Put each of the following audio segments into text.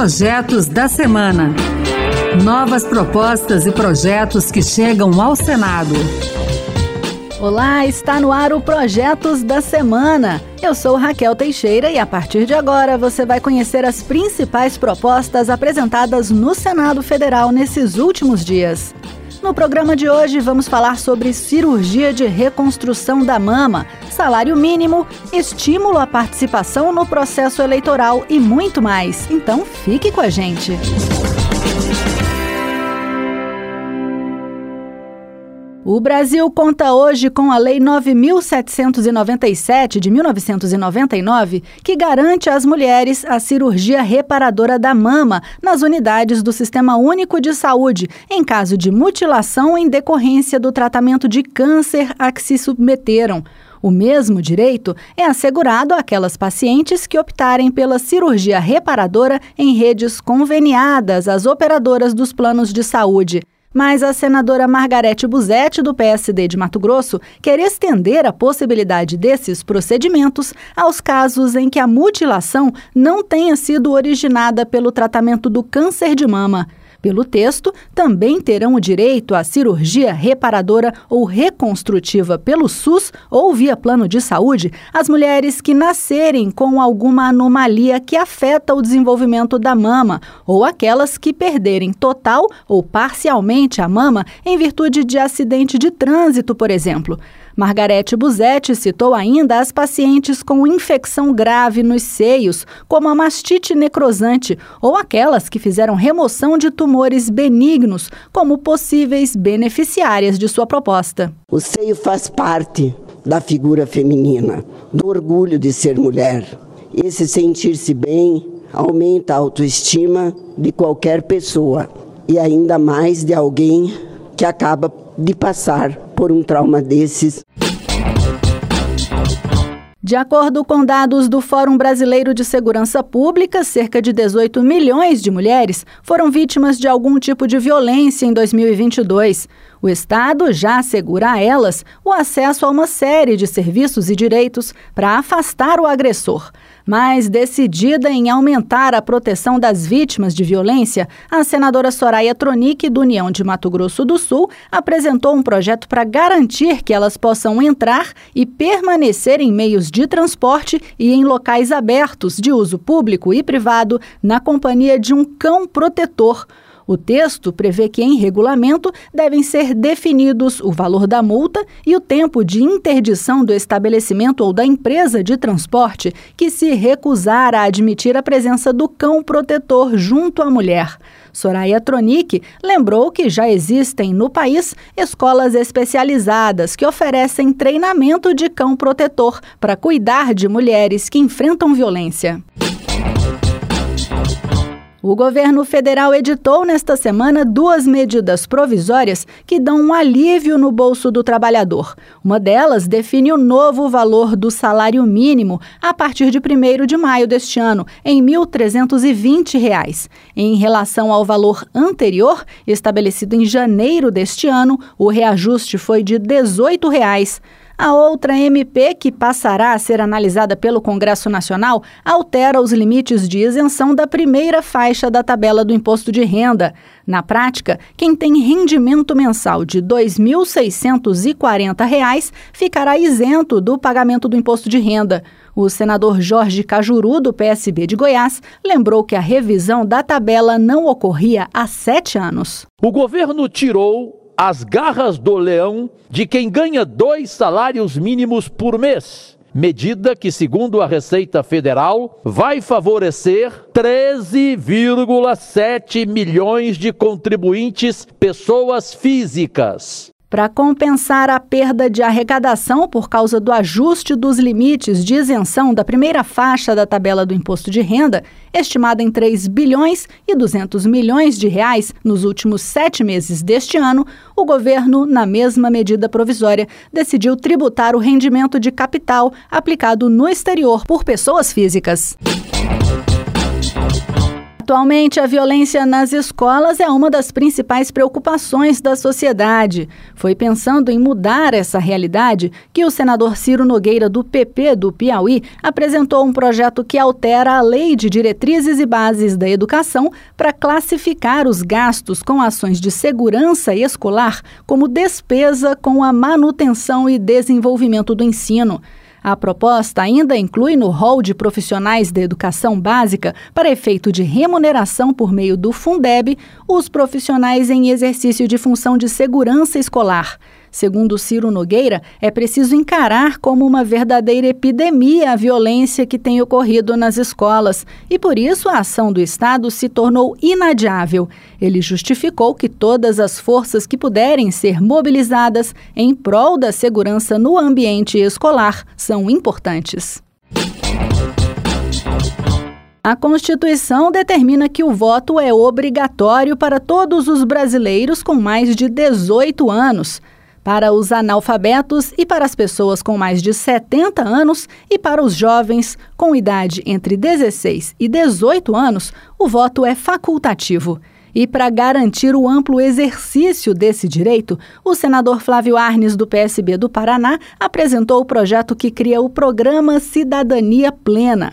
Projetos da Semana. Novas propostas e projetos que chegam ao Senado. Olá, está no ar o Projetos da Semana. Eu sou Raquel Teixeira e a partir de agora você vai conhecer as principais propostas apresentadas no Senado Federal nesses últimos dias. No programa de hoje vamos falar sobre cirurgia de reconstrução da mama, salário mínimo, estímulo à participação no processo eleitoral e muito mais. Então fique com a gente. O Brasil conta hoje com a Lei 9797 de 1999, que garante às mulheres a cirurgia reparadora da mama nas unidades do Sistema Único de Saúde, em caso de mutilação em decorrência do tratamento de câncer a que se submeteram. O mesmo direito é assegurado àquelas pacientes que optarem pela cirurgia reparadora em redes conveniadas às operadoras dos planos de saúde. Mas a senadora Margarete Buzetti, do PSD de Mato Grosso, quer estender a possibilidade desses procedimentos aos casos em que a mutilação não tenha sido originada pelo tratamento do câncer de mama. Pelo texto, também terão o direito à cirurgia reparadora ou reconstrutiva pelo SUS ou via plano de saúde as mulheres que nascerem com alguma anomalia que afeta o desenvolvimento da mama ou aquelas que perderem total ou parcialmente a mama em virtude de acidente de trânsito, por exemplo. Margarete Buzetti citou ainda as pacientes com infecção grave nos seios, como a mastite necrosante, ou aquelas que fizeram remoção de tumores benignos, como possíveis beneficiárias de sua proposta. O seio faz parte da figura feminina, do orgulho de ser mulher. Esse sentir-se bem aumenta a autoestima de qualquer pessoa e ainda mais de alguém que acaba de passar por um trauma desses. De acordo com dados do Fórum Brasileiro de Segurança Pública, cerca de 18 milhões de mulheres foram vítimas de algum tipo de violência em 2022. O Estado já assegura a elas o acesso a uma série de serviços e direitos para afastar o agressor. Mas, decidida em aumentar a proteção das vítimas de violência, a senadora Soraya Tronic, do União de Mato Grosso do Sul, apresentou um projeto para garantir que elas possam entrar e permanecer em meios de transporte e em locais abertos de uso público e privado na companhia de um cão protetor. O texto prevê que, em regulamento, devem ser definidos o valor da multa e o tempo de interdição do estabelecimento ou da empresa de transporte que se recusar a admitir a presença do cão protetor junto à mulher. Soraya Tronic lembrou que já existem no país escolas especializadas que oferecem treinamento de cão protetor para cuidar de mulheres que enfrentam violência. O governo federal editou nesta semana duas medidas provisórias que dão um alívio no bolso do trabalhador. Uma delas define o novo valor do salário mínimo a partir de 1 de maio deste ano, em R$ 1.320. Em relação ao valor anterior, estabelecido em janeiro deste ano, o reajuste foi de 18 reais. A outra MP, que passará a ser analisada pelo Congresso Nacional, altera os limites de isenção da primeira faixa da tabela do imposto de renda. Na prática, quem tem rendimento mensal de R$ 2.640 ficará isento do pagamento do imposto de renda. O senador Jorge Cajuru, do PSB de Goiás, lembrou que a revisão da tabela não ocorria há sete anos. O governo tirou as garras do leão de quem ganha dois salários mínimos por mês. Medida que, segundo a Receita Federal, vai favorecer 13,7 milhões de contribuintes, pessoas físicas. Para compensar a perda de arrecadação por causa do ajuste dos limites de isenção da primeira faixa da tabela do imposto de renda, estimada em 3 bilhões e 200 milhões de reais nos últimos sete meses deste ano, o governo, na mesma medida provisória, decidiu tributar o rendimento de capital aplicado no exterior por pessoas físicas. Atualmente, a violência nas escolas é uma das principais preocupações da sociedade. Foi pensando em mudar essa realidade que o senador Ciro Nogueira, do PP do Piauí, apresentou um projeto que altera a Lei de Diretrizes e Bases da Educação para classificar os gastos com ações de segurança escolar como despesa com a manutenção e desenvolvimento do ensino. A proposta ainda inclui no rol de profissionais da educação básica, para efeito de remuneração por meio do Fundeb, os profissionais em exercício de função de segurança escolar. Segundo Ciro Nogueira, é preciso encarar como uma verdadeira epidemia a violência que tem ocorrido nas escolas e por isso a ação do Estado se tornou inadiável. Ele justificou que todas as forças que puderem ser mobilizadas em prol da segurança no ambiente escolar são importantes. A Constituição determina que o voto é obrigatório para todos os brasileiros com mais de 18 anos para os analfabetos e para as pessoas com mais de 70 anos e para os jovens com idade entre 16 e 18 anos, o voto é facultativo. E para garantir o amplo exercício desse direito, o senador Flávio Arnes, do PSB do Paraná, apresentou o projeto que cria o Programa Cidadania Plena.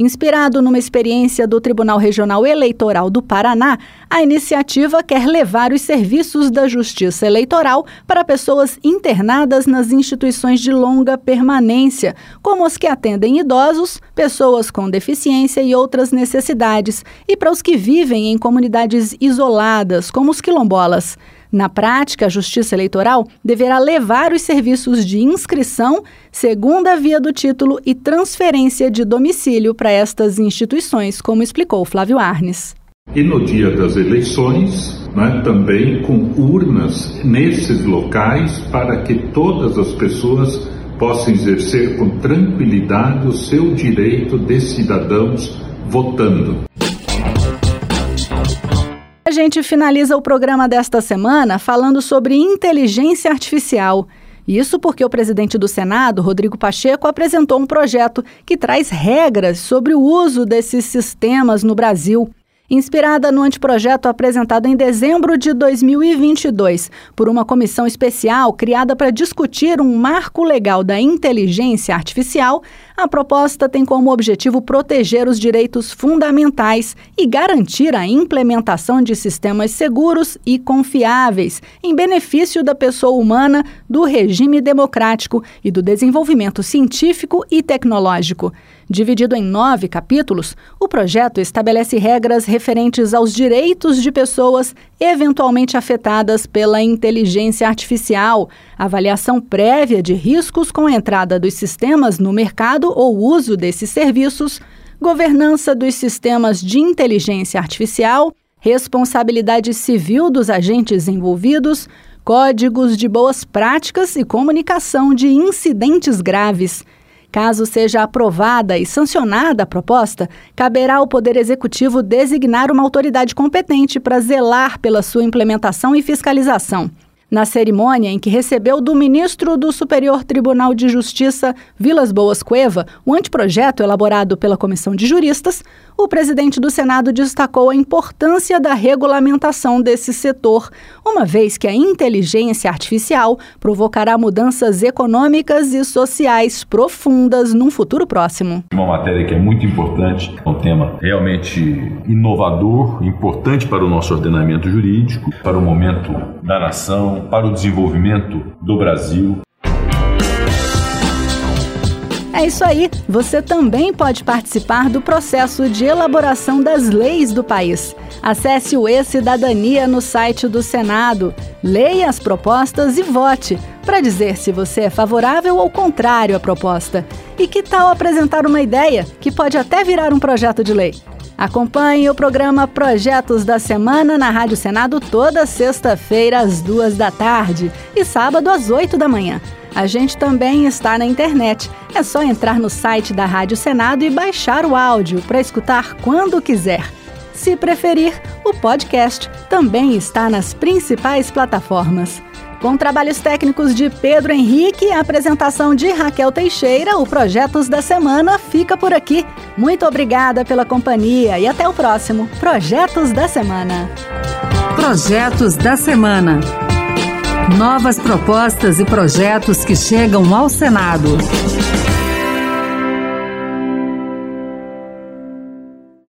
Inspirado numa experiência do Tribunal Regional Eleitoral do Paraná, a iniciativa quer levar os serviços da Justiça Eleitoral para pessoas internadas nas instituições de longa permanência, como os que atendem idosos, pessoas com deficiência e outras necessidades, e para os que vivem em comunidades isoladas, como os quilombolas. Na prática, a Justiça Eleitoral deverá levar os serviços de inscrição, segunda via do título e transferência de domicílio para estas instituições, como explicou Flávio Arnes. E no dia das eleições, né, também com urnas nesses locais para que todas as pessoas possam exercer com tranquilidade o seu direito de cidadãos votando. Gente finaliza o programa desta semana falando sobre inteligência artificial. Isso porque o presidente do Senado, Rodrigo Pacheco, apresentou um projeto que traz regras sobre o uso desses sistemas no Brasil. Inspirada no anteprojeto apresentado em dezembro de 2022 por uma comissão especial criada para discutir um marco legal da inteligência artificial, a proposta tem como objetivo proteger os direitos fundamentais e garantir a implementação de sistemas seguros e confiáveis, em benefício da pessoa humana, do regime democrático e do desenvolvimento científico e tecnológico. Dividido em nove capítulos, o projeto estabelece regras referentes aos direitos de pessoas eventualmente afetadas pela inteligência artificial, avaliação prévia de riscos com a entrada dos sistemas no mercado ou uso desses serviços, governança dos sistemas de inteligência artificial, responsabilidade civil dos agentes envolvidos, códigos de boas práticas e comunicação de incidentes graves. Caso seja aprovada e sancionada a proposta, caberá ao Poder Executivo designar uma autoridade competente para zelar pela sua implementação e fiscalização. Na cerimônia em que recebeu do ministro do Superior Tribunal de Justiça, Vilas Boas Cueva, o anteprojeto elaborado pela comissão de juristas, o presidente do Senado destacou a importância da regulamentação desse setor, uma vez que a inteligência artificial provocará mudanças econômicas e sociais profundas num futuro próximo. Uma matéria que é muito importante, é um tema realmente inovador, importante para o nosso ordenamento jurídico, para o momento da nação, para o desenvolvimento do Brasil. É isso aí. Você também pode participar do processo de elaboração das leis do país. Acesse o E-Cidadania no site do Senado. Leia as propostas e vote para dizer se você é favorável ou contrário à proposta. E que tal apresentar uma ideia que pode até virar um projeto de lei? Acompanhe o programa Projetos da Semana na Rádio Senado toda sexta-feira às duas da tarde e sábado às oito da manhã. A gente também está na internet. É só entrar no site da Rádio Senado e baixar o áudio para escutar quando quiser. Se preferir, o podcast também está nas principais plataformas. Com trabalhos técnicos de Pedro Henrique e a apresentação de Raquel Teixeira, o Projetos da Semana fica por aqui. Muito obrigada pela companhia e até o próximo Projetos da Semana. Projetos da Semana. Novas propostas e projetos que chegam ao Senado.